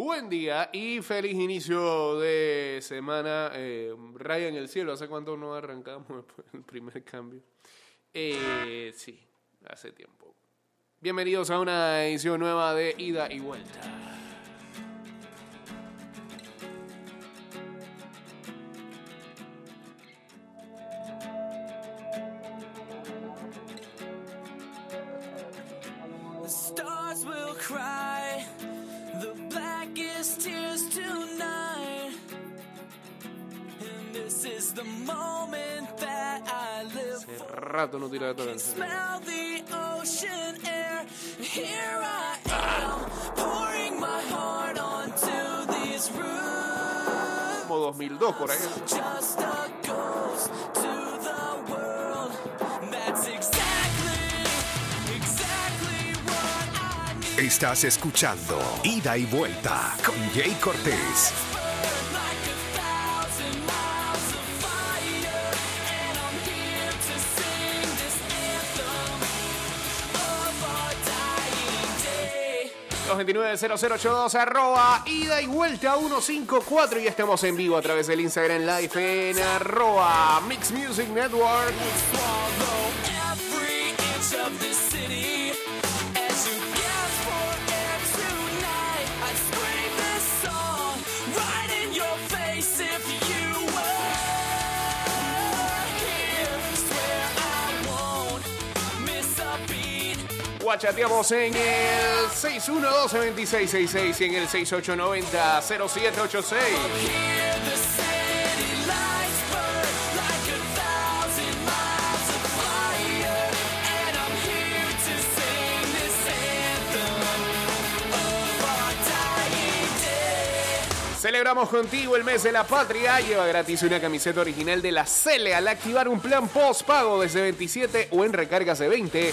Buen día y feliz inicio de semana. Eh, raya en el cielo, ¿hace cuánto no arrancamos el primer cambio? Eh, sí, hace tiempo. Bienvenidos a una edición nueva de Ida y Vuelta. World. That's exactly, exactly what I need. Estás escuchando Ida y Vuelta con Jay Cortés. 229-0082 arroba ida y vuelta 154 y estamos en vivo a través del Instagram Live en arroba Mix Music Network. Guachateamos en el 612-2666 y en el 6890-0786. Hear the city lights burn like a thousand miles of fire, and I'm here to sing this anthem of our dying day. Celebramos contigo el mes de la patria. Lleva gratis una camiseta original de la Cele al activar un plan post-pago desde 27 o en recargas de 20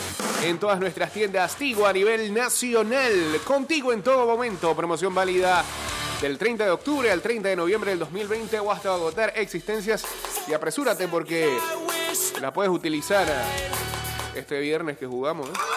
en todas nuestras tiendas Tigo a nivel nacional. Contigo en todo momento. Promoción válida del 30 de octubre al 30 de noviembre del 2020 o hasta agotar existencias. Y apresúrate porque la puedes utilizar este viernes que jugamos. ¿eh?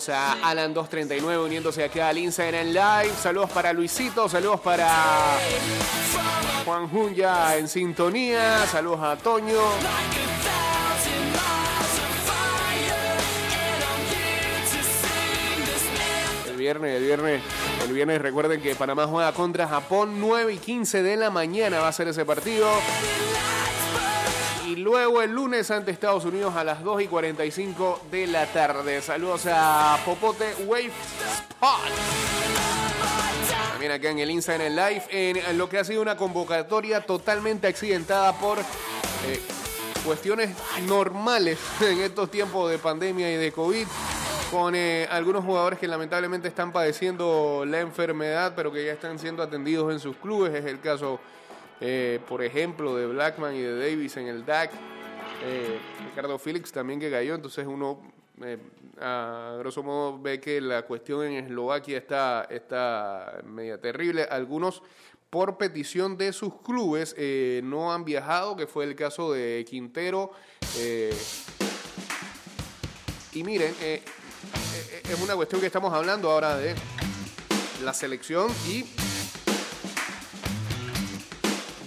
Saludos a Alan239 uniéndose acá al Instagram Live. Saludos para Luisito. Saludos para Juan Jun ya en sintonía. Saludos a Toño. El viernes, el viernes, el viernes recuerden que Panamá juega contra Japón 9 y 15 de la mañana va a ser ese partido. Luego el lunes ante Estados Unidos a las 2 y 45 de la tarde. Saludos a Popote Wave Spot. También acá en el Instagram Live, en lo que ha sido una convocatoria totalmente accidentada por eh, cuestiones normales en estos tiempos de pandemia y de COVID, con eh, algunos jugadores que lamentablemente están padeciendo la enfermedad, pero que ya están siendo atendidos en sus clubes. Es el caso, eh, por ejemplo, de Blackman y de Davis en el DAC. Eh, Ricardo Félix también que cayó, entonces uno eh, a grosso modo ve que la cuestión en Eslovaquia está, está media terrible. Algunos por petición de sus clubes no han viajado, que fue el caso de Quintero. y miren, es una cuestión que estamos hablando ahora de la selección y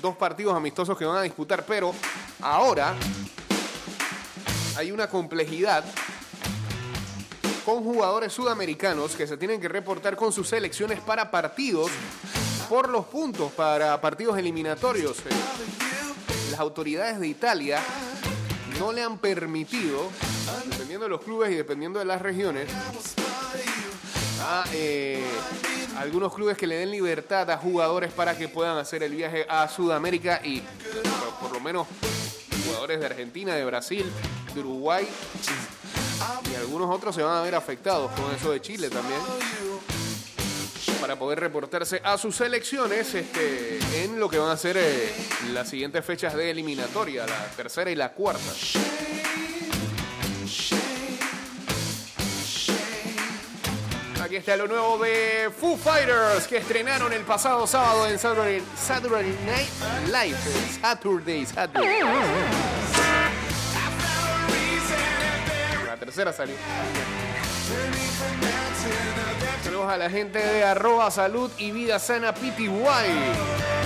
dos partidos amistosos que van a disputar, pero ahora hay una complejidad con jugadores sudamericanos que se tienen que reportar con sus selecciones para partidos por los puntos para partidos eliminatorios. Las autoridades de Italia no le han permitido, dependiendo de los clubes y dependiendo de las regiones, a eh, algunos clubes que le den libertad a jugadores para que puedan hacer el viaje a Sudamérica y por, lo menos jugadores de Argentina, de Brasil, de Uruguay y algunos otros se van a ver afectados con eso de Chile también para poder reportarse a sus selecciones este, en lo que van a ser eh, las siguientes fechas de eliminatoria, la tercera y la cuarta. Aquí está lo nuevo de Foo Fighters que estrenaron el pasado sábado en Saturday, Night Live. Saturday, Saturday. La tercera salió. Saludos a la gente de arroba salud y vida sana PTY.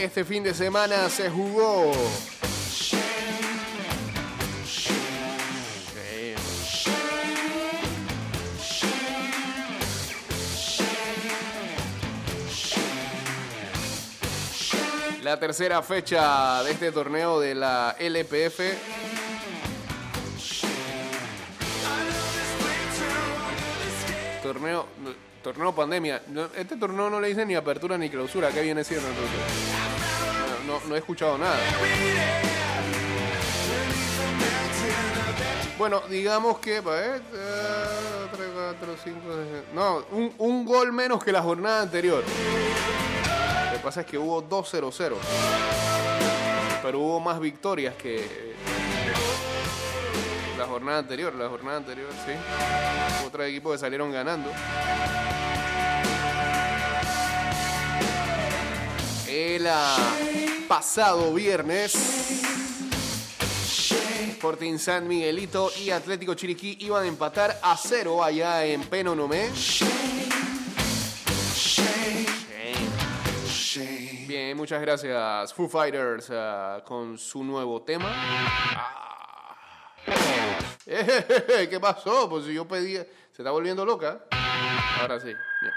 Este fin de semana se jugó. La tercera fecha de este torneo de la LPF. Pandemia. Este torneo no le dicen ni apertura ni clausura. ¿Qué viene siendo entonces? No, no- he escuchado nada. Bueno, digamos que. ver, eh, tres, cuatro, cinco, seis, No, un, gol menos que la jornada anterior. Lo que pasa es que hubo 2-0-0. Pero hubo más victorias que. La jornada anterior, la jornada anterior, sí. Hubo Otros equipos que salieron ganando. El ah, pasado viernes, Sporting San Miguelito y Atlético Chiriquí iban a empatar a cero allá en Penonomé. Bien, muchas gracias Foo Fighters ah, con su nuevo tema. Ah. ¿Qué pasó? Pues si yo pedí... ¿Se está volviendo loca? Ahora sí. Bien.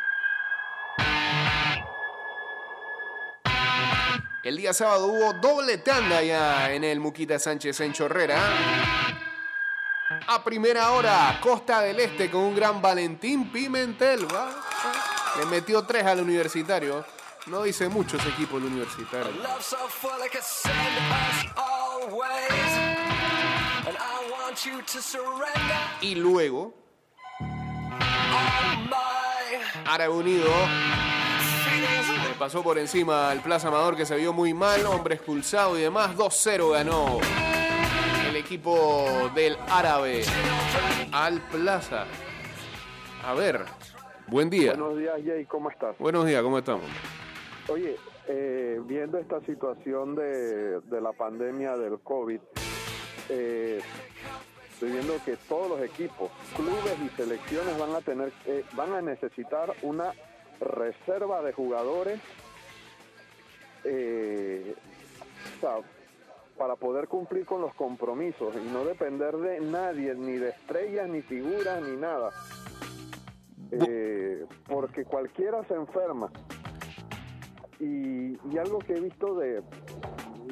El día sábado hubo doble tanda ya en el Muquita Sánchez en Chorrera. A primera hora, Costa del Este con un gran Valentín Pimentel. ¿va? Le metió tres al universitario. No dice mucho ese equipo el universitario. Y luego, Árabe Unido pasó por encima al Plaza Amador que se vio muy mal, hombre expulsado y demás. 2-0 ganó el equipo del Árabe al Plaza. A ver, buen día. Buenos días, Jay, ¿cómo estás? Buenos días, ¿cómo estamos? Oye, eh, viendo esta situación de, de la pandemia del COVID, eh, estoy viendo que todos los equipos, clubes y selecciones van a tener, eh, van a necesitar una reserva de jugadores eh, o sea, para poder cumplir con los compromisos y no depender de nadie, ni de estrellas, ni figuras, ni nada. Eh, porque cualquiera se enferma. Y, y algo que he visto de,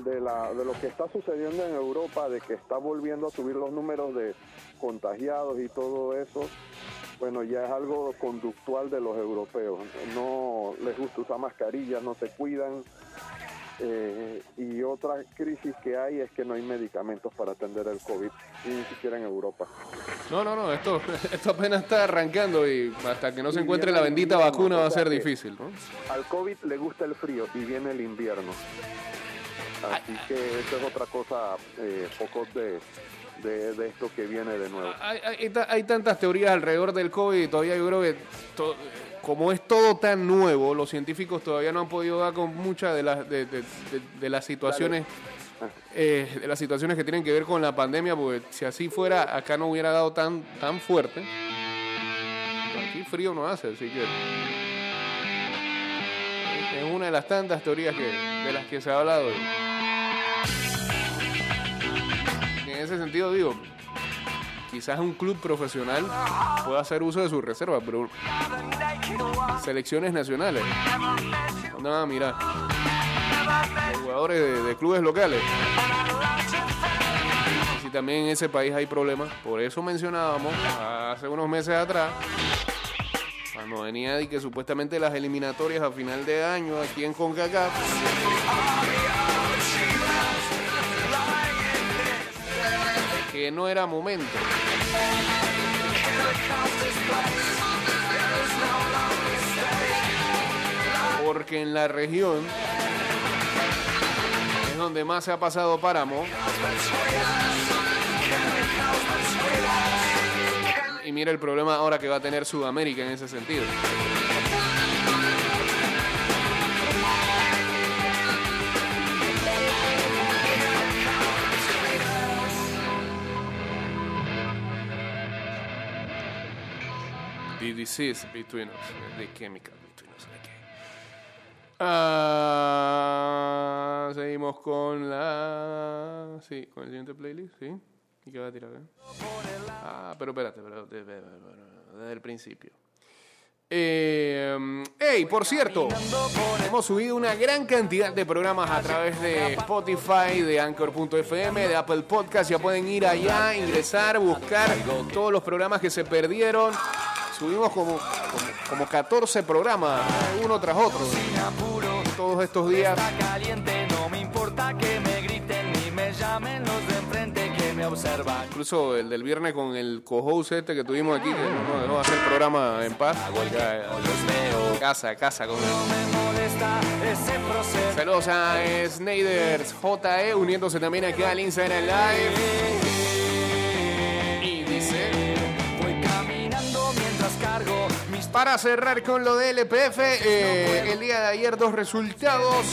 de, la, de lo que está sucediendo en Europa, de que está volviendo a subir los números de contagiados y todo eso, bueno, ya es algo conductual de los europeos. No les gusta usar mascarillas, no se cuidan. Eh, y otra crisis que hay es que no hay medicamentos para atender el COVID, ni siquiera en Europa. No, no, no, esto, esto apenas está arrancando y hasta que no se encuentre la bendita invierno, vacuna va a ser difícil, ¿no? Al COVID le gusta el frío y viene el invierno. Así que esa es otra cosa, eh, pocos de, de, de esto que viene de nuevo. Hay, hay ta- hay tantas teorías alrededor del COVID y todavía yo creo que to- como es todo tan nuevo, los científicos todavía no han podido dar con muchas de las de, de- de- las situaciones eh, de las situaciones que tienen que ver con la pandemia, porque si así fuera acá no hubiera dado tan tan fuerte. Aquí frío no hace, así que es una de las tantas teorías que, de las que se ha hablado. Y en ese sentido digo, quizás un club profesional pueda hacer uso de sus reservas, pero selecciones nacionales, ¿dónde van a mirar? Los jugadores de, clubes locales. Y si también en ese país hay problemas, por eso mencionábamos hace unos meses atrás, cuando venía de que supuestamente las eliminatorias a final de año aquí en CONCACAF, que no era momento. Porque en la región es donde más se ha pasado páramo. Y mira el problema ahora que va a tener Sudamérica en ese sentido. The between us, the chemical between us. Okay. Ah, seguimos con la. Sí, con el siguiente playlist, sí. ¿Y qué va a tirar? eh? Ah, pero espérate, pero de- desde el principio. Eh, hey, por cierto, hemos subido una gran cantidad de programas a través de Spotify, de Anchor.fm, de Apple Podcast. Ya pueden ir allá, ingresar, buscar todos los programas que se perdieron. Subimos como, como, como 14 programas, uno tras otro, todos estos días. Está caliente, no me importa que me griten ni me llamen los de enfrente que me observan. Incluso el del viernes con el co-host este que tuvimos aquí, que no dejó hacer programa en paz. Casa, casa con él. Me molesta ese proceso. Saludos a Snyders JE uniéndose también aquí al Instagram Live. Para cerrar con lo de LPF, eh, el día de ayer dos resultados.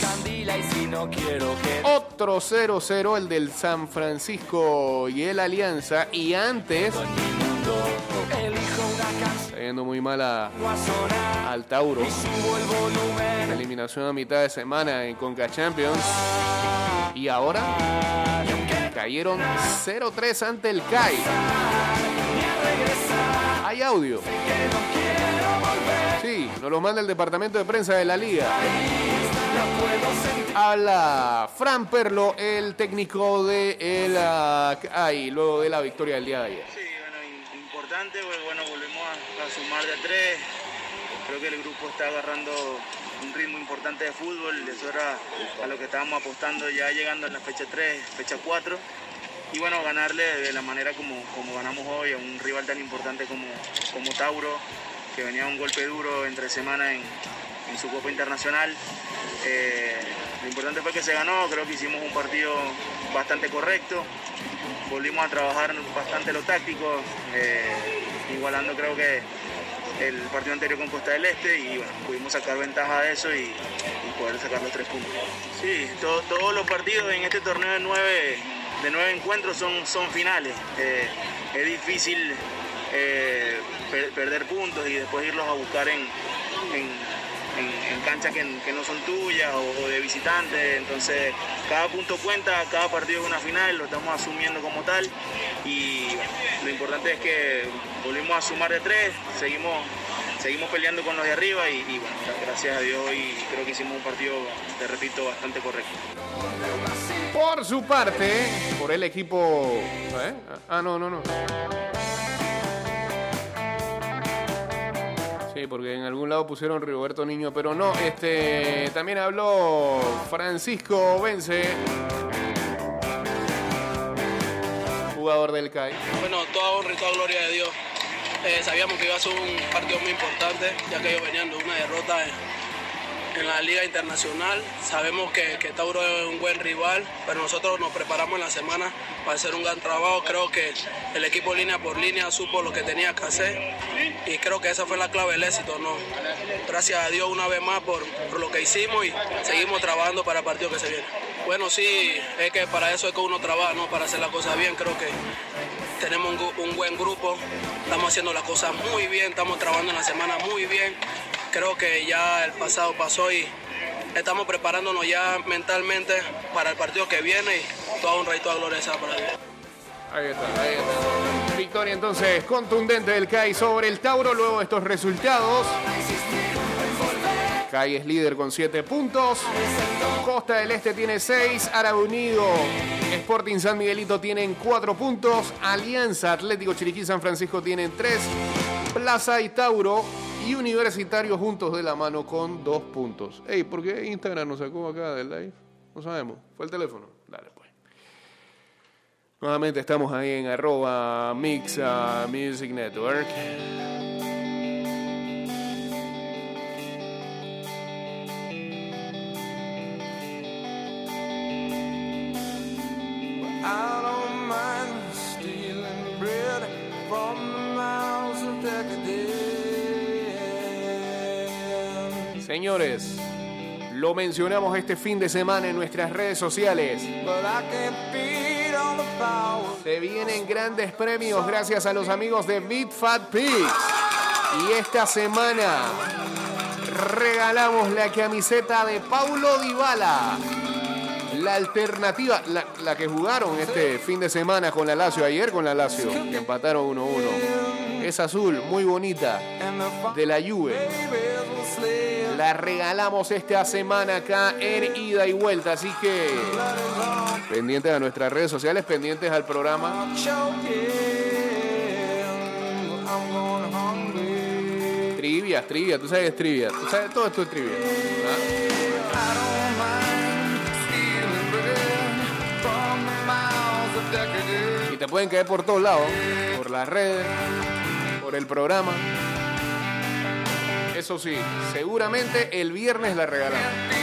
Otro 0-0, el del San Francisco y el Alianza. Y antes, está yendo muy mal a- al Tauro. Eliminación a mitad de semana en Conca Champions. Y ahora cayeron 0-3 ante el CAI. Hay audio. Nos lo manda el departamento de prensa de la liga. Habla Fran Perlo, el técnico de el ah, CAI, luego de la victoria del día de ayer. Sí, bueno, importante, pues, bueno, volvemos a, a sumar de a tres. Creo que el grupo está agarrando un ritmo importante de fútbol, eso era a lo que estábamos apostando ya llegando en la fecha 3, fecha 4. Y bueno, ganarle de la manera como, como ganamos hoy a un rival tan importante como, como Tauro, que venía un golpe duro entre semana en, su Copa Internacional. Eh, lo importante fue que se ganó, creo que hicimos un partido bastante correcto volvimos a trabajar bastante lo táctico, eh, igualando creo que el partido anterior con Costa del Este y bueno, pudimos sacar ventaja de eso y, y poder sacar los tres puntos. Sí, to- todos los partidos en este torneo de nueve, de nueve encuentros son, son finales. Eh, es difícil eh, per- perder puntos y después irlos a buscar en, en- canchas que, no son tuyas o, de visitantes. Entonces, cada punto cuenta, cada partido es una final, lo estamos asumiendo como tal. Y lo importante es que volvimos a sumar de tres, seguimos, seguimos peleando con los de arriba y, y, bueno, gracias a Dios hoy creo que hicimos un partido, te repito, bastante correcto. Por su parte, por el equipo. ¿eh? Ah, no, no, no. Porque en algún lado pusieron Rigoberto Niño, pero no. Este, también habló Francisco Vence, jugador del CAI. Bueno, toda honra y toda gloria de Dios. Eh, sabíamos que iba a ser un partido muy importante, ya que ellos venían de una derrota en, en la Liga Internacional. Sabemos que, que Tauro es un buen rival, pero nosotros nos preparamos en la semana para hacer un gran trabajo. Creo que el equipo línea por línea supo lo que tenía que hacer y creo que esa fue la clave del éxito. ¿no? Gracias a Dios una vez más por, por lo que hicimos y seguimos trabajando para el partido que se viene. Bueno, sí, es que para eso es que uno trabaja, ¿no? para hacer las cosas bien. Creo que tenemos un, un buen grupo, estamos haciendo las cosas muy bien, estamos trabajando en la semana muy bien. Creo que ya el pasado pasó y estamos preparándonos ya mentalmente para el partido que viene y toda honra y toda gloria para Dios. Ahí está, ahí está. Victoria entonces contundente del CAI sobre el Tauro luego de estos resultados. CAI es líder con 7 puntos. Costa del Este tiene 6. Árabe Unido, Sporting San Miguelito tienen 4 puntos. Alianza Atlético Chiriquí San Francisco tienen 3. Plaza y Tauro y Universitario juntos de la mano con 2 puntos. Ey, ¿por qué Instagram nos sacó acá del live? No sabemos. ¿Fue el teléfono? Dale pues. Nuevamente estamos ahí en arroba Mixa Music Network. Señores, lo mencionamos este fin de semana en nuestras redes sociales. Se vienen grandes premios gracias a los amigos de Beat Fat Pigs. Y esta semana regalamos la camiseta de Paulo Dybala. La alternativa, la, la que jugaron este fin de semana con la Lazio, ayer con la Lazio, que empataron 1-1. Es azul, muy bonita, de la Juve. La regalamos esta semana acá en ida y vuelta, así que pendientes a nuestras redes sociales, pendientes al programa. Trivias, trivia, tú sabes trivia, tú sabes todo esto es trivia. Y te pueden caer por todos lados, por las redes, por el programa. Eso sí, seguramente el viernes la regalamos.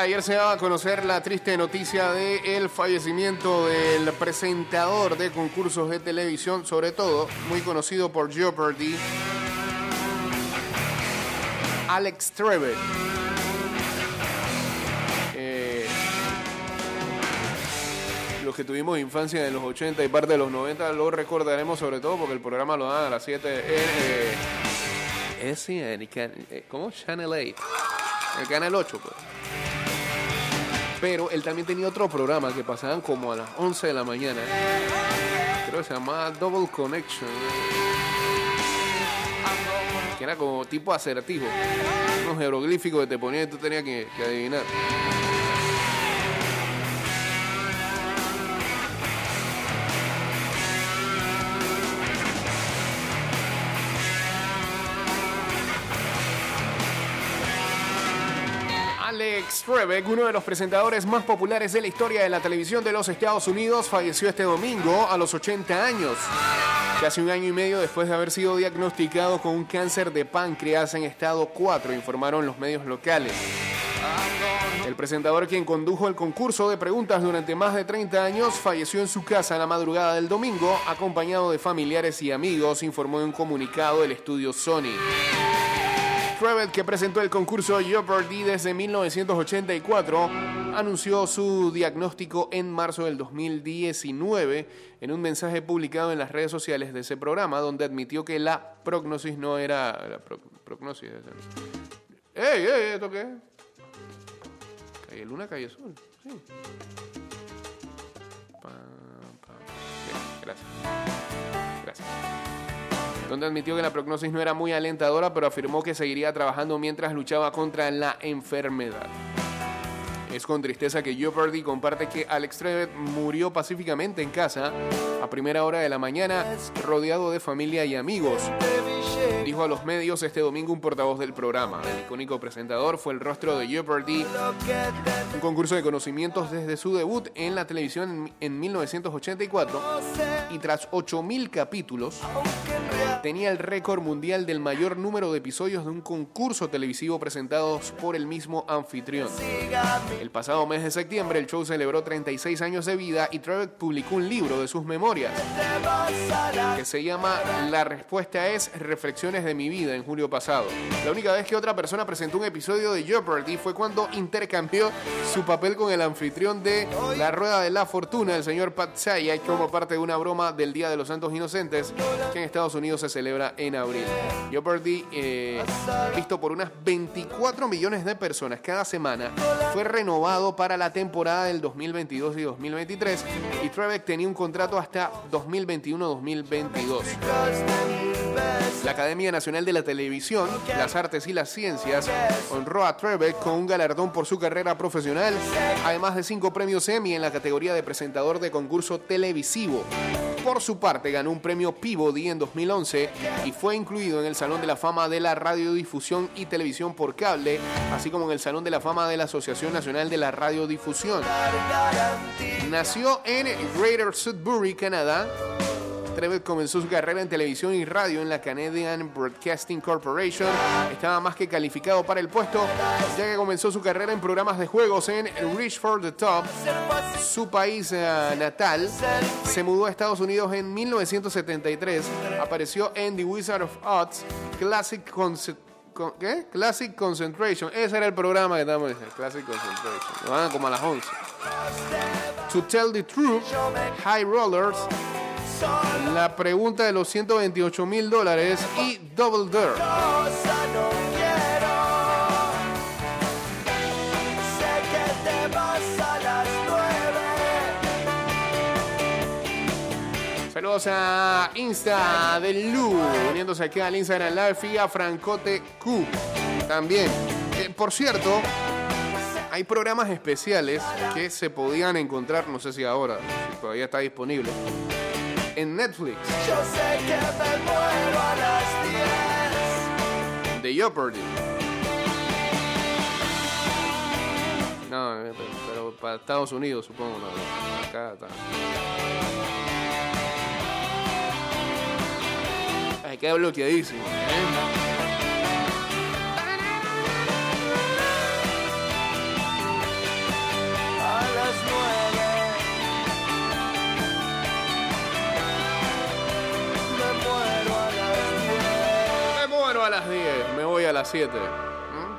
Ayer se daba a conocer la triste noticia del el fallecimiento del presentador de concursos de televisión, sobre todo muy conocido por Jeopardy, Alex Trebek. Eh, los que tuvimos infancia en los 80 y parte de los 90 lo recordaremos sobre todo porque el programa lo dan a las 7 en eh, eh, ¿cómo? Channel 8 el canal 8 pues. Pero él también tenía otro programa que pasaban como a las 11 de la mañana. Creo que se llamaba Double Connection. Que era como tipo acertijo unos jeroglíficos que te ponían y tú tenías que, que adivinar Alex Trebek, uno de los presentadores más populares de la historia de la televisión de los Estados Unidos, falleció este domingo a los 80 años. Casi un año y medio después de haber sido diagnosticado con un cáncer de páncreas en estado 4, informaron los medios locales. El presentador quien condujo el concurso de preguntas durante más de 30 años falleció en su casa la madrugada del domingo, acompañado de familiares y amigos, informó en un comunicado el estudio Sony. Trevet, que presentó el concurso Jeopardy desde 1984, anunció su diagnóstico en marzo del 2019 en un mensaje publicado en las redes sociales de ese programa, donde admitió que la prognosis no era... La pro- prognosis... ¡Ey, ey, esto qué? Calle Luna, Calle Sol. Sí. Gracias. Gracias. Donde admitió que la prognosis no era muy alentadora, pero afirmó que seguiría trabajando mientras luchaba contra la enfermedad. Es con tristeza que Jeopardy comparte que Alex Trevet murió pacíficamente en casa a primera hora de la mañana, rodeado de familia y amigos. Dijo a los medios este domingo un portavoz del programa. El icónico presentador fue el rostro de Jeopardy, un concurso de conocimientos desde su debut en la televisión en, en 1984 y tras 8.000 capítulos tenía el récord mundial del mayor número de episodios de un concurso televisivo presentados por el mismo anfitrión. El pasado mes de septiembre el show celebró 36 años de vida y Trevet publicó un libro de sus memorias que se llama La respuesta es Reflexiones de mi vida en julio pasado. La única vez que otra persona presentó un episodio de Jeopardy fue cuando intercambió su papel con el anfitrión de La Rueda de la Fortuna, el señor Pat Sayek, como parte de una broma del Día de los Santos Inocentes que en Estados Unidos se celebra en abril. Jeopardy, eh, visto por unas 24 millones de personas cada semana, fue renovado para la temporada del 2022 y 2023 y Trebek tenía un contrato hasta 2021-2022. La Academia Nacional de la Televisión, las Artes y las Ciencias honró a Trebek con un galardón por su carrera profesional, además de cinco premios Emmy en la categoría de presentador de concurso televisivo. Por su parte, ganó un premio Peabody en 2011 y fue incluido en el Salón de la Fama de la Radiodifusión y Televisión por Cable, así como en el Salón de la Fama de la Asociación Nacional de la Radiodifusión. Nació en Greater Sudbury, Canadá. Trevet comenzó su carrera en televisión y radio en la Canadian Broadcasting Corporation. Estaba más que calificado para el puesto, ya que comenzó su carrera en programas de juegos en Reach for the Top, su país eh, natal. Se mudó a Estados Unidos en 1973. Apareció en The Wizard of Oz, Classic Concentration. Ese era el programa que estábamos diciendo. Classic Concentration. Como a las 11. To Tell the Truth, High Rollers, La pregunta de los 128 mil dólares y Double Dare. Saludos a Insta del Lu, uniéndose aquí al Instagram Live y a Francote Q también. Eh, por cierto, hay programas especiales que se podían encontrar, no sé si ahora, si todavía está disponible, en Netflix. De Jeopardy. No, eh, pero, pero para Estados Unidos, supongo. No, acá está. Ay, queda bloqueadísimo. ¿eh? Me muero las 10, me voy a las 7. ¿Mm?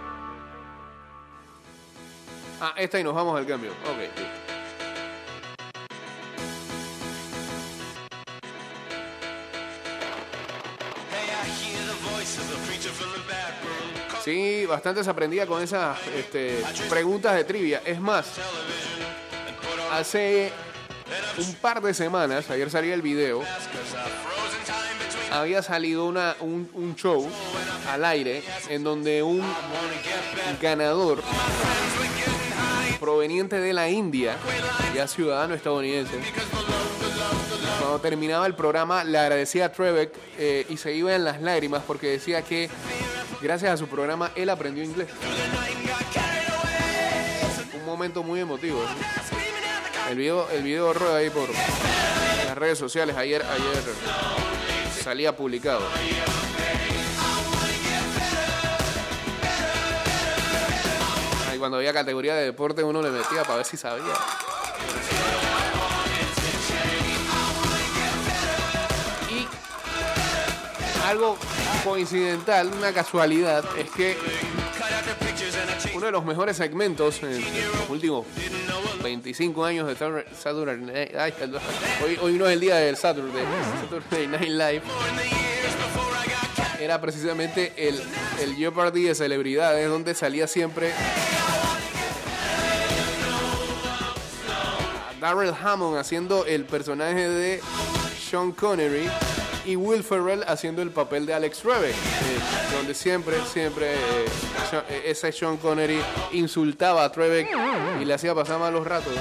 Ah, esta y nos vamos al cambio. Ok. Sí, bastante se aprendía con esas este, preguntas de trivia. Es más, hace un par de semanas, ayer salía el video, había salido una, un, un show al aire en donde un ganador proveniente de la India, ya ciudadano estadounidense, cuando terminaba el programa le agradecía a Trebek eh, y se iba en las lágrimas porque decía que gracias a su programa él aprendió inglés. Un momento muy emotivo. ¿no? El video, el video rueda ahí por las redes sociales ayer, ayer salía publicado. Ay, cuando había categoría de deporte uno le metía para ver si sabía. Y algo coincidental, una casualidad, es que uno de los mejores segmentos en los últimos 25 años de Saturday- Night hoy, hoy no es el día del Saturday, Saturday Night Live. Era precisamente el, el Jeopardy de celebridades donde salía siempre Darrell Hammond haciendo el personaje de Sean Connery y Will Ferrell haciendo el papel de Alex Trebek, eh, donde siempre, siempre eh, eh, ese Sean Connery insultaba a Trebek y le hacía pasar malos ratos.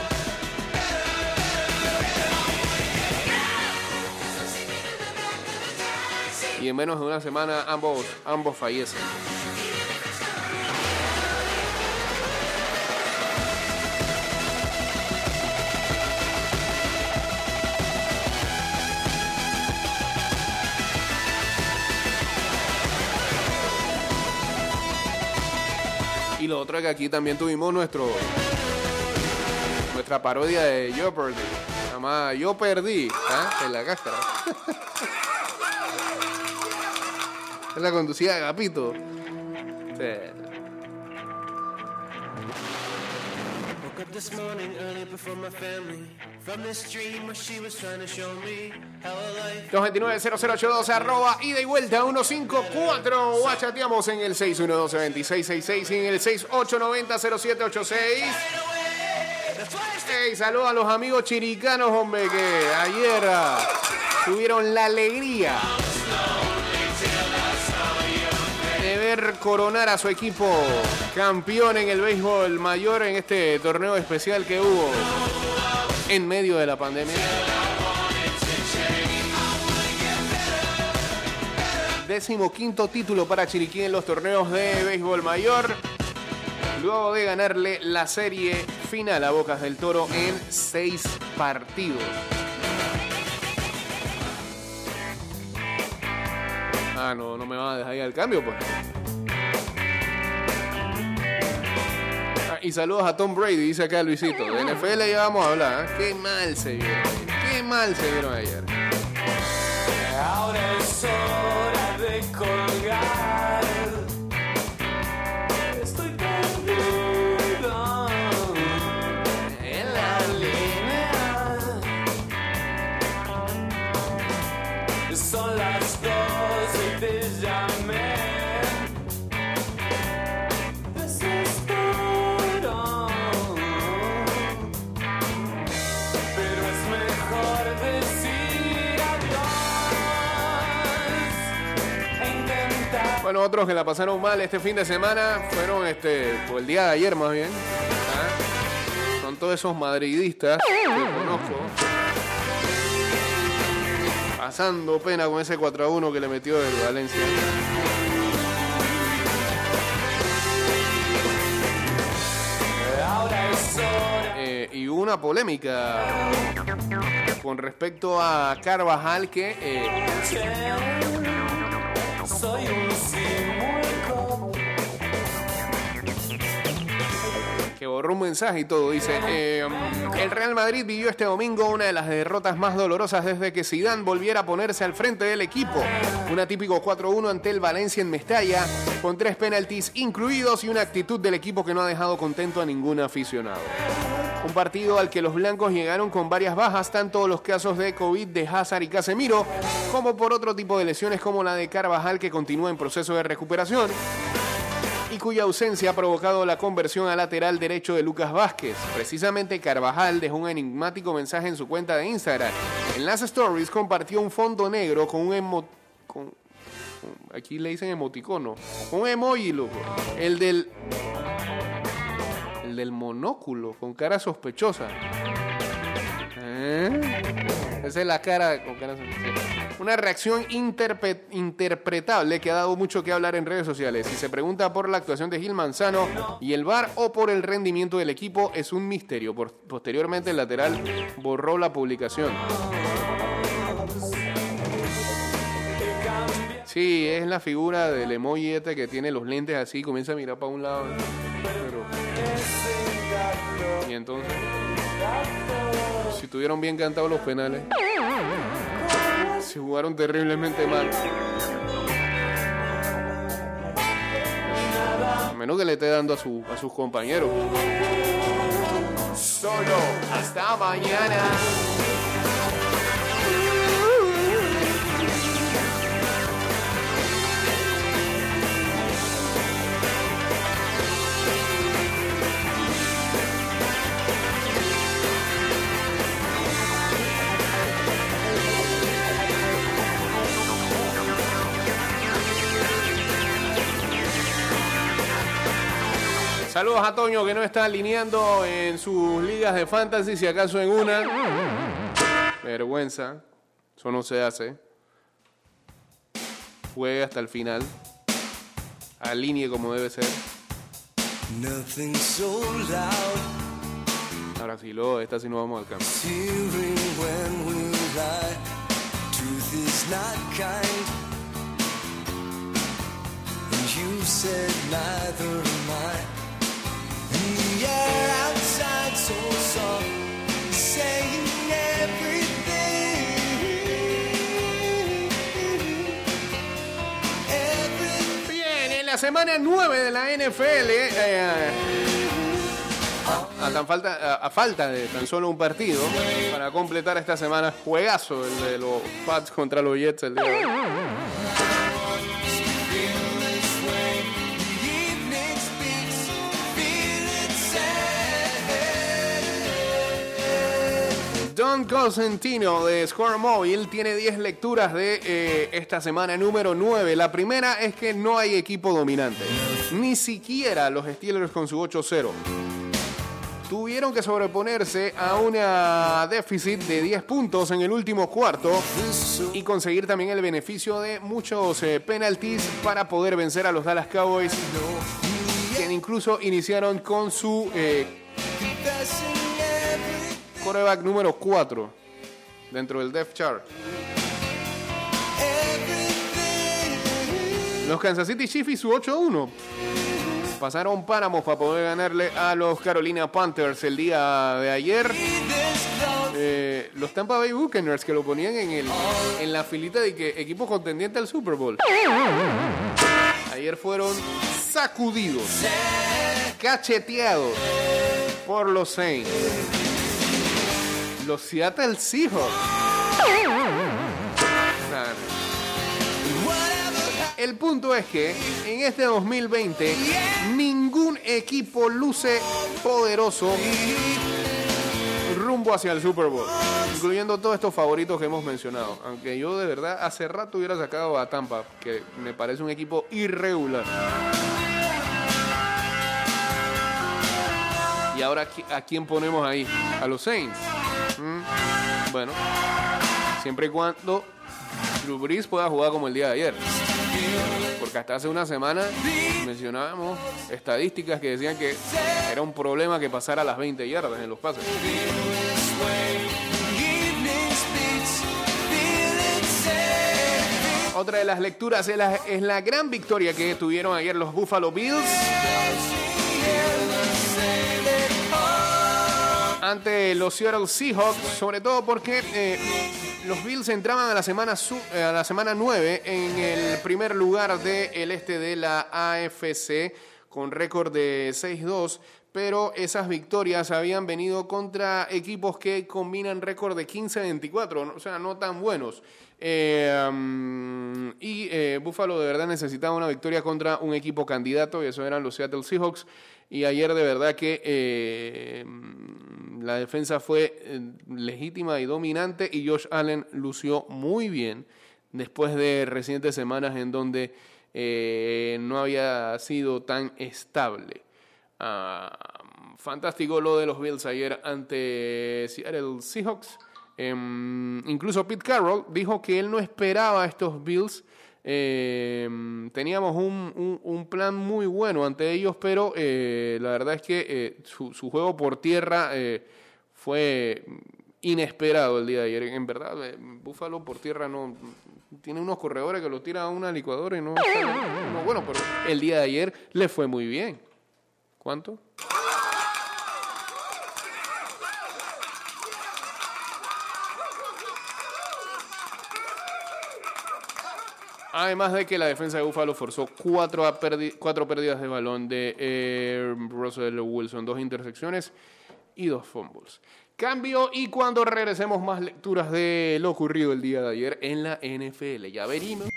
Y en menos de una semana ambos, ambos fallecen. Lo otro es que aquí también tuvimos nuestro nuestra parodia de Yo Perdí. Llamada Yo Perdí, ¿ah? en la cáscara. Es la conducida de Gapito. Sí. From this dream where she was trying to show me how a life 229-0082 arroba ida y vuelta 154 o en el 612-2666 y en el 6890-0786 Hey, saludos a los amigos chiricanos, hombre, que ayer ah, tuvieron la alegría de ver coronar a su equipo campeón en el béisbol mayor en este torneo especial que hubo en medio de la pandemia. Décimo quinto título para Chiriquí en los torneos de béisbol mayor. Luego de ganarle la serie final a Bocas del Toro en seis partidos. Ah, no, no me van a dejar ir al cambio, pues. Y saludos a Tom Brady, dice acá Luisito. De NFL ya vamos a hablar. ¿eh? Qué mal se vieron ayer. Qué mal se vieron ayer. Ahora es hora de colgar. Bueno, otros que la pasaron mal este fin de semana fueron este, pues el día de ayer más bien. ¿ah? Son todos esos madridistas. Pasando pena con ese 4 a 1 que le metió el Valencia. Eh, y una polémica con respecto a Carvajal que eh, Soy un simulco. que borró un mensaje y todo. Dice, eh, el Real Madrid vivió este domingo una de las derrotas más dolorosas desde que Zidane volviera a ponerse al frente del equipo. Un atípico 4-1 ante el Valencia en Mestalla, con tres penaltis incluidos y una actitud del equipo que no ha dejado contento a ningún aficionado. Un partido al que los blancos llegaron con varias bajas, tanto los casos de COVID de Hazard y Casemiro, como por otro tipo de lesiones como la de Carvajal que continúa en proceso de recuperación y cuya ausencia ha provocado la conversión a lateral derecho de Lucas Vázquez. Precisamente Carvajal dejó un enigmático mensaje en su cuenta de Instagram. En las stories compartió un fondo negro con un emo... aquí le dicen emoticono. Un emoji. El del... El del monóculo, con cara sospechosa. ¿Eh? Esa es la cara con cara sospechosa. Una reacción interpre- interpretable que ha dado mucho que hablar en redes sociales. Si se pregunta por la actuación de Gil Manzano y el VAR o por el rendimiento del equipo, es un misterio. Posteriormente, el lateral borró la publicación. Sí, es la figura del emoji este que tiene los lentes así comienza a mirar para un lado. Pero... Y entonces, si tuvieron bien cantados los penales, se jugaron terriblemente mal. A menos que le esté dando a, a sus compañeros. Solo hasta mañana. Saludos a Toño que no está alineando en sus ligas de fantasy, si acaso en una. Vergüenza. Eso no se hace. Juegue hasta el final. Alinee como debe ser. Ahora sí, luego esta sí no vamos al campo. you said neither am I. la semana 9 de la NFL, eh, a, tan falta, a, falta de tan solo un partido para completar esta semana, juegazo el de los Pats contra los Jets el día de. Don Cosentino de Score Mobile tiene 10 lecturas de eh, esta semana número 9. La primera es que no hay equipo dominante. Ni siquiera los Steelers con su 8-0. Tuvieron que sobreponerse a una déficit de 10 puntos en el último cuarto y conseguir también el beneficio de muchos eh, penalties para poder vencer a los Dallas Cowboys, quien incluso iniciaron con su eh, coreback número 4 dentro del depth chart. Los Kansas City Chiefs y su 8-1. Pasaron páramos para poder ganarle a los Carolina Panthers el día de ayer. Eh, los Tampa Bay Buccaneers que lo ponían en, el, en la filita de que equipo contendiente al Super Bowl. Ayer fueron sacudidos, cacheteados por los Saints. Los Seattle Seahawks. El punto es que en este 2020 ningún equipo luce poderoso rumbo hacia el Super Bowl, incluyendo todos estos favoritos que hemos mencionado. Aunque yo de verdad hace rato hubiera sacado a Tampa, que me parece un equipo irregular. Y ahora, ¿qui- ¿a quién ponemos ahí? A los Saints. Bueno, siempre y cuando Drew pueda jugar como el día de ayer. Porque hasta hace una semana mencionábamos estadísticas que decían que era un problema que pasara las 20 yardas en los pases. Otra de las lecturas es la, es la gran victoria que tuvieron ayer los Buffalo Bills ante los Seattle Seahawks, sobre todo porque eh, los Bills entraban a la semana su- eh, a la semana 9 en el primer lugar del este de la AFC con récord de 6-2, pero esas victorias habían venido contra equipos que combinan récord de 15-24, ¿no? o sea, no tan buenos. Eh, y Buffalo de verdad necesitaba una victoria contra un equipo candidato, y eso eran los Seattle Seahawks. Y ayer de verdad que eh, la defensa fue eh, legítima y dominante y Josh Allen lució muy bien después de recientes semanas en donde eh, no había sido tan estable. Ah, fantástico lo de los Bills ayer ante Seattle Seahawks. Em, incluso Pete Carroll dijo que él no esperaba a estos Bills. Em, teníamos un, un- un plan muy bueno ante ellos, pero eh, la verdad es que eh, su, su juego por tierra eh, fue inesperado el día de ayer. En verdad, eh, Búfalo por tierra no tiene unos corredores que lo tiran a una licuadora y no, bueno, pero el día de ayer le fue muy bien. ¿Cuánto? Además de que la defensa de Buffalo forzó cuatro, cuatro pérdidas de balón de eh, Russell Wilson, dos intersecciones y dos fumbles. Cambio y cuando regresemos más lecturas de lo ocurrido el día de ayer en la NFL. Ya veremos.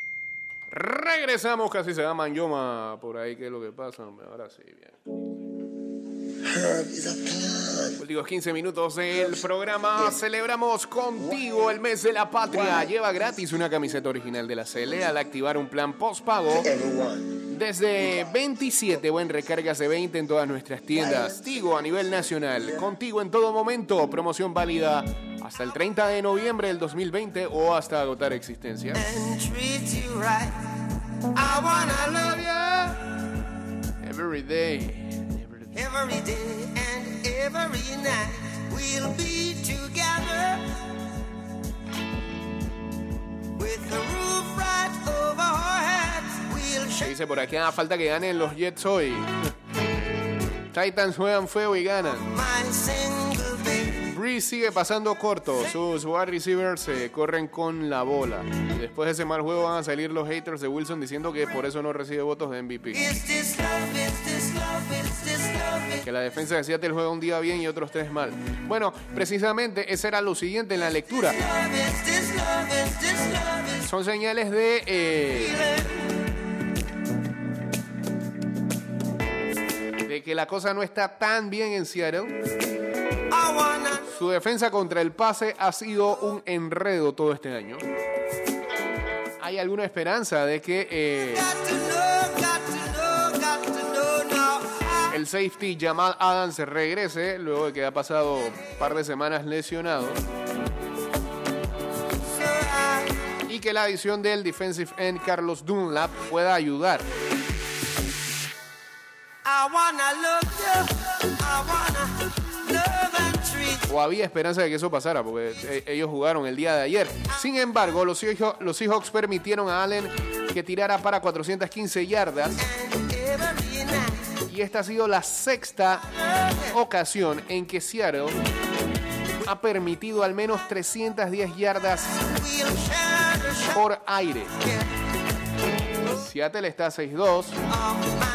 Regresamos, casi se llama Yoma por ahí, ¿qué es lo que pasa? Ahora sí, bien. Últimos 15 minutos del programa. Celebramos contigo el mes de la patria. Lleva gratis una camiseta original de la CL al activar un plan postpago desde 27 o en recargas de 20 en todas nuestras tiendas. Tigo a nivel nacional. Contigo en todo momento. Promoción válida hasta el 30 de noviembre del 2020 o hasta agotar existencia. Every day. Every day and every night. We'll be together with the roof right over our heads. We'll Se shake dice por aquí, ah, falta que ganen los Jets hoy. Titans juegan feo y ganan. Breeze sigue pasando corto. Sus wide receivers se corren con la bola. Y después de ese mal juego van a salir los haters de Wilson diciendo que por eso no recibe votos de MVP. Is this love? Is this Que la defensa de Seattle juega un día bien y otros tres mal. Bueno, precisamente ese era lo siguiente en la lectura. Son señales de... eh, de que la cosa no está tan bien en Seattle. Su defensa contra el pase ha sido un enredo todo este año. ¿Hay alguna esperanza de que eh, el safety Jamal Adams regrese luego de que ha pasado un par de semanas lesionado? Y que la adición del defensive end Carlos Dunlap pueda ayudar. O había esperanza de que eso pasara porque eh, ellos jugaron el día de ayer. Sin embargo, los Seahawks, los Seahawks permitieron a Allen que tirara para 415 yardas. Y esta ha sido la sexta ocasión en que Seattle ha permitido al menos 310 yardas por aire. Seattle está 6-2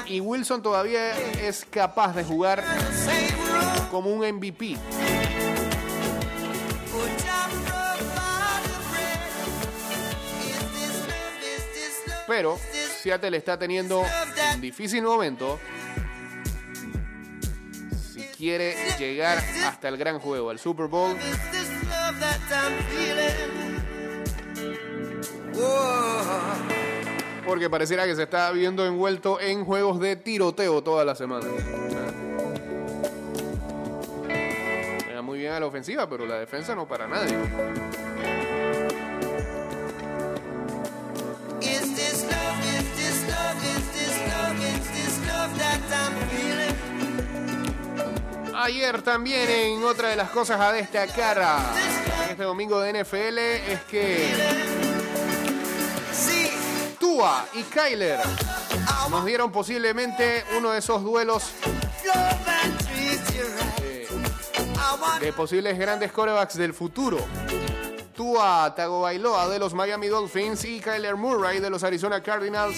y Wilson todavía es capaz de jugar como un MVP. Pero Seattle está teniendo un difícil momento quiere llegar hasta el gran juego, al Super Bowl. Porque pareciera que se está viendo envuelto en juegos de tiroteo toda la semana. Juega muy bien a la ofensiva, pero la defensa no para nadie. Is this love? Is this love? Is this love? Is this love? Ayer también en otra de las cosas a destacar este domingo de NFL es que Tua y Kyler nos dieron posiblemente uno de esos duelos eh, de posibles grandes corebacks del futuro. Tua Tagovailoa de los Miami Dolphins y Kyler Murray de los Arizona Cardinals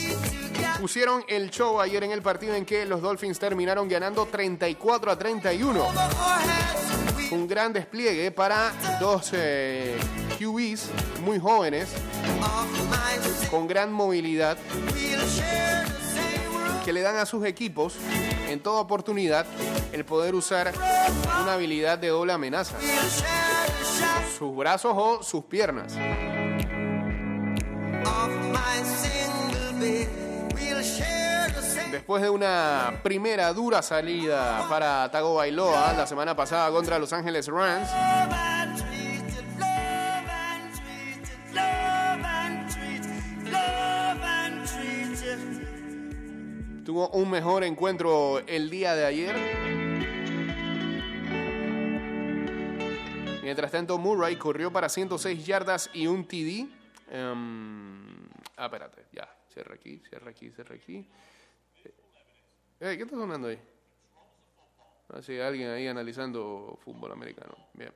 pusieron el show ayer en el partido en que los Dolphins terminaron ganando 34 a 31. our heads. We Un gran despliegue para dos eh, QBs muy jóvenes con gran movilidad que le dan a sus equipos en toda oportunidad el poder usar una habilidad de doble amenaza, sus brazos o sus piernas. Después de una primera dura salida para Tago Bailoa la semana pasada contra Los Ángeles Rams, tuvo un mejor encuentro el día de ayer. En Mientras tanto, Murray corrió para 106 yardas y un TD. Em, ah, espérate, ya. Cierra aquí, cierra aquí, cierra aquí. Eh, ¿Qué está sonando ahí? Ah, sí, alguien ahí analizando fútbol americano. Bien.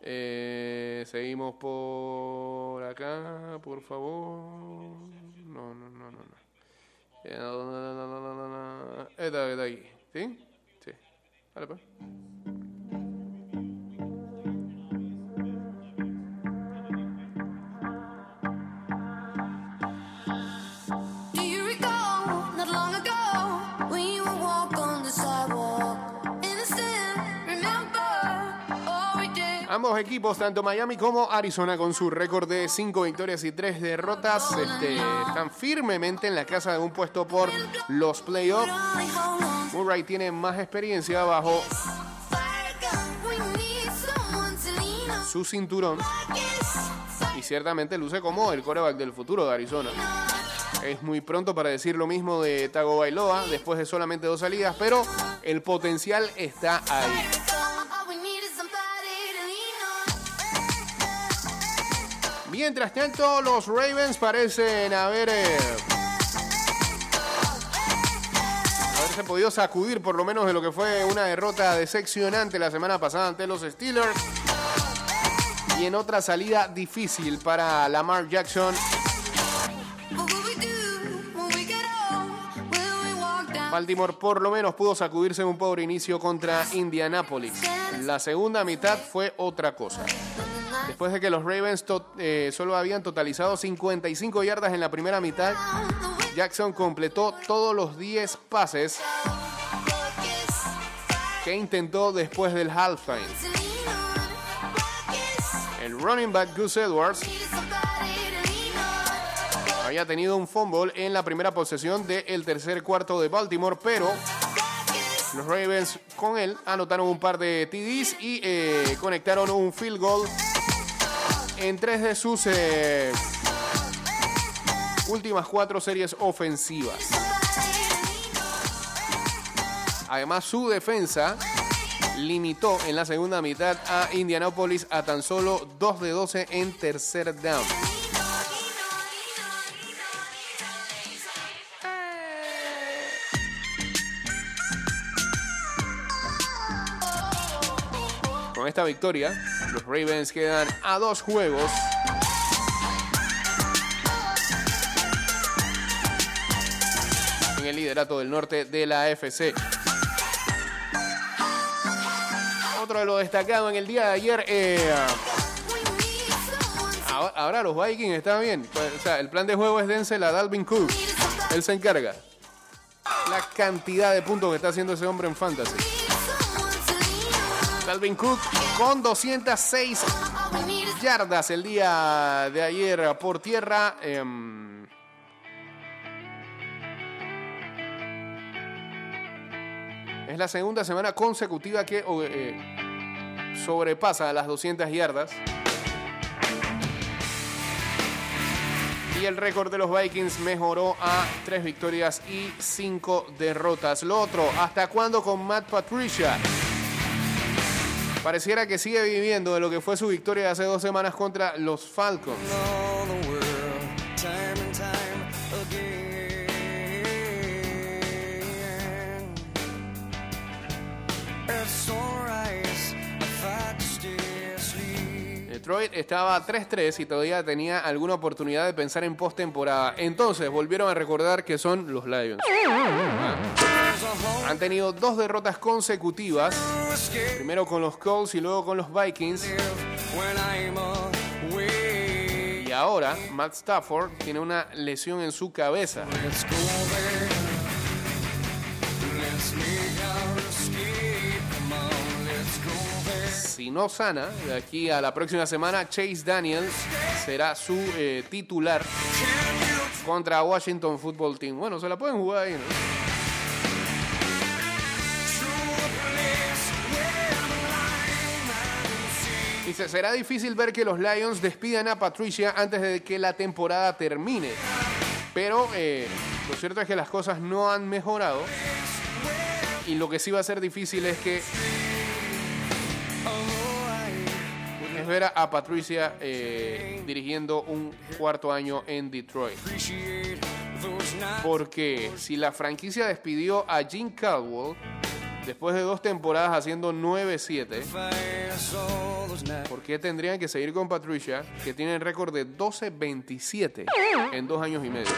Eh, seguimos por acá, por favor. No, no, no, no. no. Eh, no. Esta, esta aquí. ¿Sí? Sí. Vale, pues. Ambos equipos, tanto Miami como Arizona, con su récord de 5 victorias y 3 derrotas, este, están firmemente en la casa de un puesto por los playoffs. Murray tiene más experiencia bajo su cinturón y ciertamente luce como el coreback del futuro de Arizona. Es muy pronto para decir lo mismo de Tago Bailoa después de solamente dos salidas, pero el potencial está ahí. Mientras tanto, los Ravens parecen haber eh, haberse podido sacudir por lo menos de lo que fue una derrota decepcionante la semana pasada ante los Steelers. Y en otra salida difícil para Lamar Jackson? Baltimore por lo menos pudo sacudirse un pobre inicio contra Indianapolis. La segunda mitad fue otra cosa. Después de que los Ravens eh, solo habían totalizado 55 yardas en la primera mitad, Jackson completó todos los 10 pases que intentó después del halftime. El running back Gus Edwards había tenido un fumble en la primera posesión del tercer cuarto de Baltimore, pero los Ravens con él anotaron un par de TDs y eh, conectaron un field goal en tres de sus eh, últimas cuatro series ofensivas. Además, su defensa limitó en la segunda mitad a Indianapolis a tan solo 2 de 12 en tercer down. Con esta victoria, los Ravens quedan a dos juegos en el liderato del norte de la AFC. Otro de lo destacado en el día de ayer, eh, ahora, los Vikings están bien. Pues, O sea, el plan de juego es Denzel a Dalvin Cook. Él se encarga. La cantidad de puntos que está haciendo ese hombre en fantasy. Dalvin Cook con 206 yardas el día de ayer por tierra. em, es la segunda semana consecutiva que eh, sobrepasa las 200 yardas. Y el récord de los Vikings mejoró a 3 victorias y 5 derrotas. Lo otro, ¿hasta cuándo con Matt Patricia? Pareciera que sigue viviendo de lo que fue su victoria de hace dos semanas contra los Falcons. Detroit estaba 3-3 y todavía tenía alguna oportunidad de pensar en postemporada. Entonces volvieron a recordar que son los Lions. Ah. Han tenido dos derrotas consecutivas, primero con los Colts y luego con los Vikings. Y ahora Matt Stafford tiene una lesión en su cabeza. Si no sana, de aquí a la próxima semana, Chase Daniels será su eh, titular contra Washington Football Team. Bueno, se la pueden jugar ahí, ¿no? Dice, será difícil ver que los Lions despidan a Patricia antes de que la temporada termine. Pero eh, lo cierto es que las cosas no han mejorado. Y lo que sí va a ser difícil es que ver a, Patricia eh, dirigiendo un cuarto año en Detroit. Porque si la franquicia despidió a Jim Caldwell después de dos temporadas haciendo 9-7, Fast all those nights. ¿por qué tendrían que seguir con Patricia, que tiene el récord de 12-27 en dos años y medio?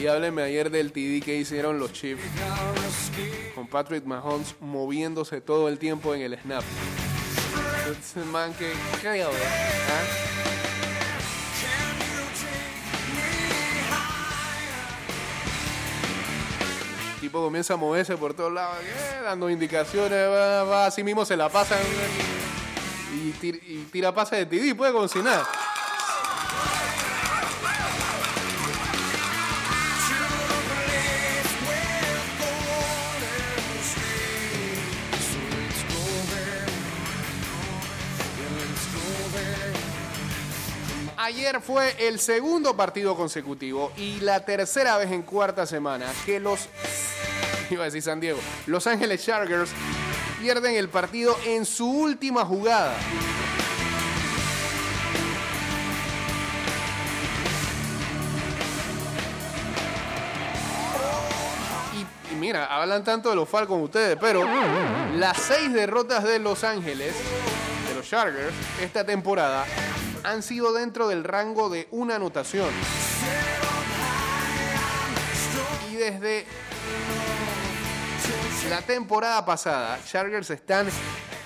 Y hábleme ayer del TD que hicieron los Chiefs con Patrick Mahomes moviéndose todo el tiempo en el snap. Man que... ¿Qué diablo? ¿Ah? El tipo comienza a moverse por todos lados, eh, dando indicaciones, va, va, así mismo se la pasa y, tir- y tira pase de TD, puede como fue el segundo partido consecutivo y la tercera vez en cuarta semana que los, iba a decir San Diego, Los Ángeles Chargers pierden el partido en su última jugada. Y, mira, hablan tanto de los Falcons ustedes, pero las seis derrotas de Los Ángeles, de los Chargers, esta temporada, han sido dentro del rango de una anotación. Y desde la temporada pasada, Chargers están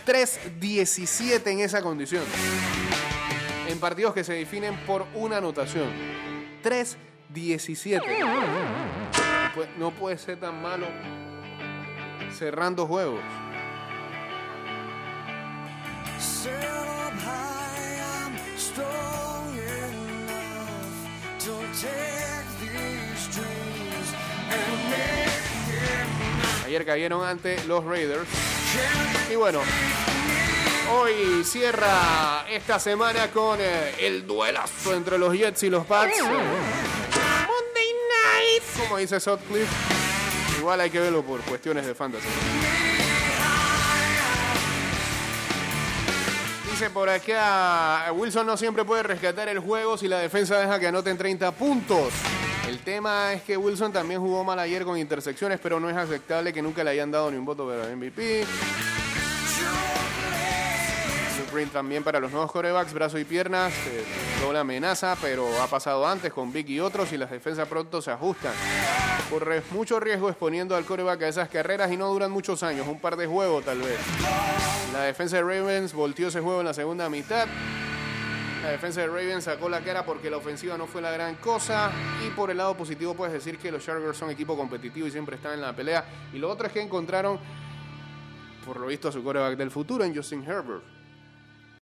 3-17 en esa condición. En partidos que se definen por una anotación. 3-17. No puede- ser tan malo cerrando juegos. Ayer cayeron ante los Raiders. Y bueno, hoy cierra esta semana con eh, el duelazo entre los Jets y los Pats. Monday Night, como dice Sutcliffe. Igual hay que verlo por cuestiones de fantasy. Dice por acá, Wilson no siempre puede rescatar el juego si la defensa deja que anoten 30 puntos. El tema es que Wilson también jugó mal ayer con intersecciones, pero no es aceptable que nunca le hayan dado ni un voto para MVP. Blueprint también para los nuevos corebacks, brazo y piernas, eh, doble amenaza, pero ha pasado antes con Vic y otros y las defensas pronto se ajustan. Corres mucho riesgo exponiendo al coreback a esas carreras y no duran muchos años, un par de juegos tal vez. La defensa de Ravens volteó ese juego en la segunda mitad. La defensa de Ravens sacó la cara porque la ofensiva no fue la gran cosa. Y por el lado positivo puedes decir que los Chargers son equipo competitivo y siempre están en la pelea. Y lo otro es que encontraron, por lo visto, a su coreback del futuro en Justin Herbert.